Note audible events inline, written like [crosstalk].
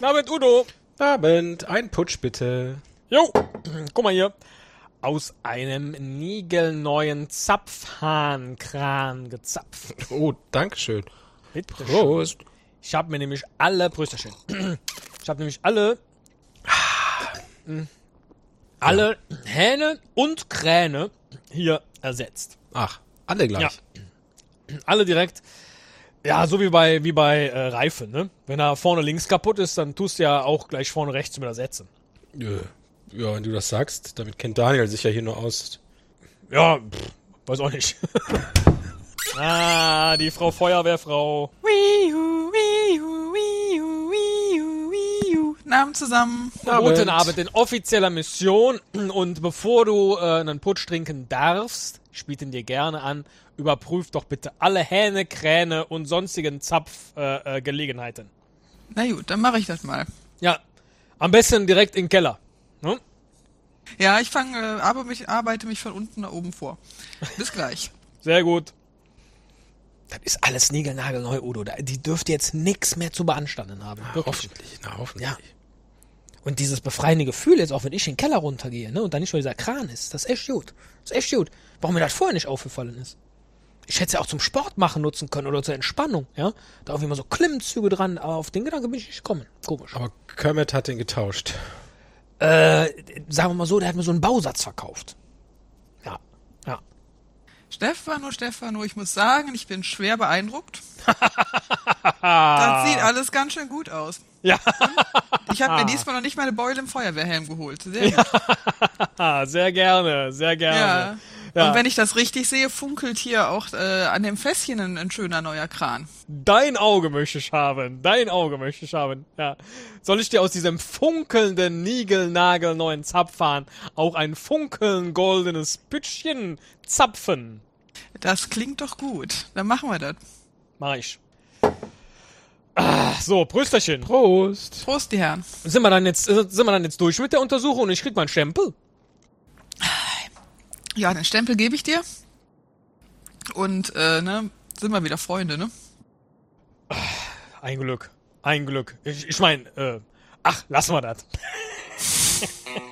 Abend, Udo. Abend, ein Putsch bitte. Jo, [clears throat] guck mal hier. Aus einem niegelneuen Zapfhahnkran gezapft. Oh, Dankeschön. Bitte schön. Prost. Ich habe mir nämlich alle Prösterchen. [clears throat] Ich habe nämlich alle mm, [clears throat] alle Hähne und Kräne hier ersetzt. Ach, alle gleich. Alle direkt. Ja, so wie bei wie bei äh, Reifen, ne? Wenn er vorne links kaputt ist, dann tust du ja auch gleich vorne rechts mit ersetzen. Ja. ja, wenn du das sagst, damit kennt Daniel sich ja hier nur aus. Ja, pff, weiß auch nicht. [laughs] ah, die Frau Feuerwehrfrau. Wihu, wihu. Namen zusammen. Guten Abend in offizieller Mission. Und bevor du äh, einen Putsch trinken darfst, biete ihn dir gerne an, überprüf doch bitte alle Hähne, Kräne und sonstigen Zapfgelegenheiten. Äh, Gelegenheiten. Na gut, dann mache ich das mal. ja, am besten direkt in den Keller. Ne? Ja, ich fange, äh, aber mich, arbeite mich von unten nach oben vor. Bis gleich. [laughs] Sehr gut. Das ist alles niegelnagelneu, Udo. Die dürfte jetzt nichts mehr zu beanstanden haben. Wirklich. Hoffentlich, na hoffentlich. Ja. Und dieses befreiende Gefühl jetzt auch, wenn ich in den Keller runtergehe, ne, und dann nicht nur dieser Kran ist, das ist echt gut. Das ist echt gut. Warum mir das vorher nicht aufgefallen ist. Ich hätte es ja auch zum Sport machen nutzen können oder zur Entspannung, ja. Da irgendwie mal so Klimmzüge dran, aber auf den Gedanken bin ich nicht gekommen. Komisch. Aber Kermit hat den getauscht. Äh, sagen wir mal so, der hat mir so einen Bausatz verkauft. Ja, ja. Stefano, Stefano, ich muss sagen, ich bin schwer beeindruckt. [laughs] das sieht alles ganz schön gut aus. Ja, [laughs] Ich habe mir diesmal noch nicht meine Beule im Feuerwehrhelm geholt. Sehr ah, [laughs] sehr gerne, sehr Ja. gerne. Ja. Und wenn ich das richtig sehe, funkelt hier auch äh, an dem Fässchen ein, ein schöner neuer Kran. Dein Auge möchte ich haben. Dein Auge möchte ich haben. Ja. Soll ich dir aus diesem funkelnden, niegelnagelneuen Zapfhahn auch ein funkeln goldenes Pütschchen zapfen? Das klingt doch gut. Dann machen wir das. Mach ich. So, Prösterchen. Prost. Prost, die Herren. Sind wir dann jetzt, sind wir dann jetzt durch mit der Untersuchung und ich krieg meinen Stempel? Ja, den Stempel gebe ich dir. Und, äh, ne, sind wir wieder Freunde, ne? Ein Glück. Ein Glück. Ich, ich mein, äh, ach, lassen wir das. [laughs]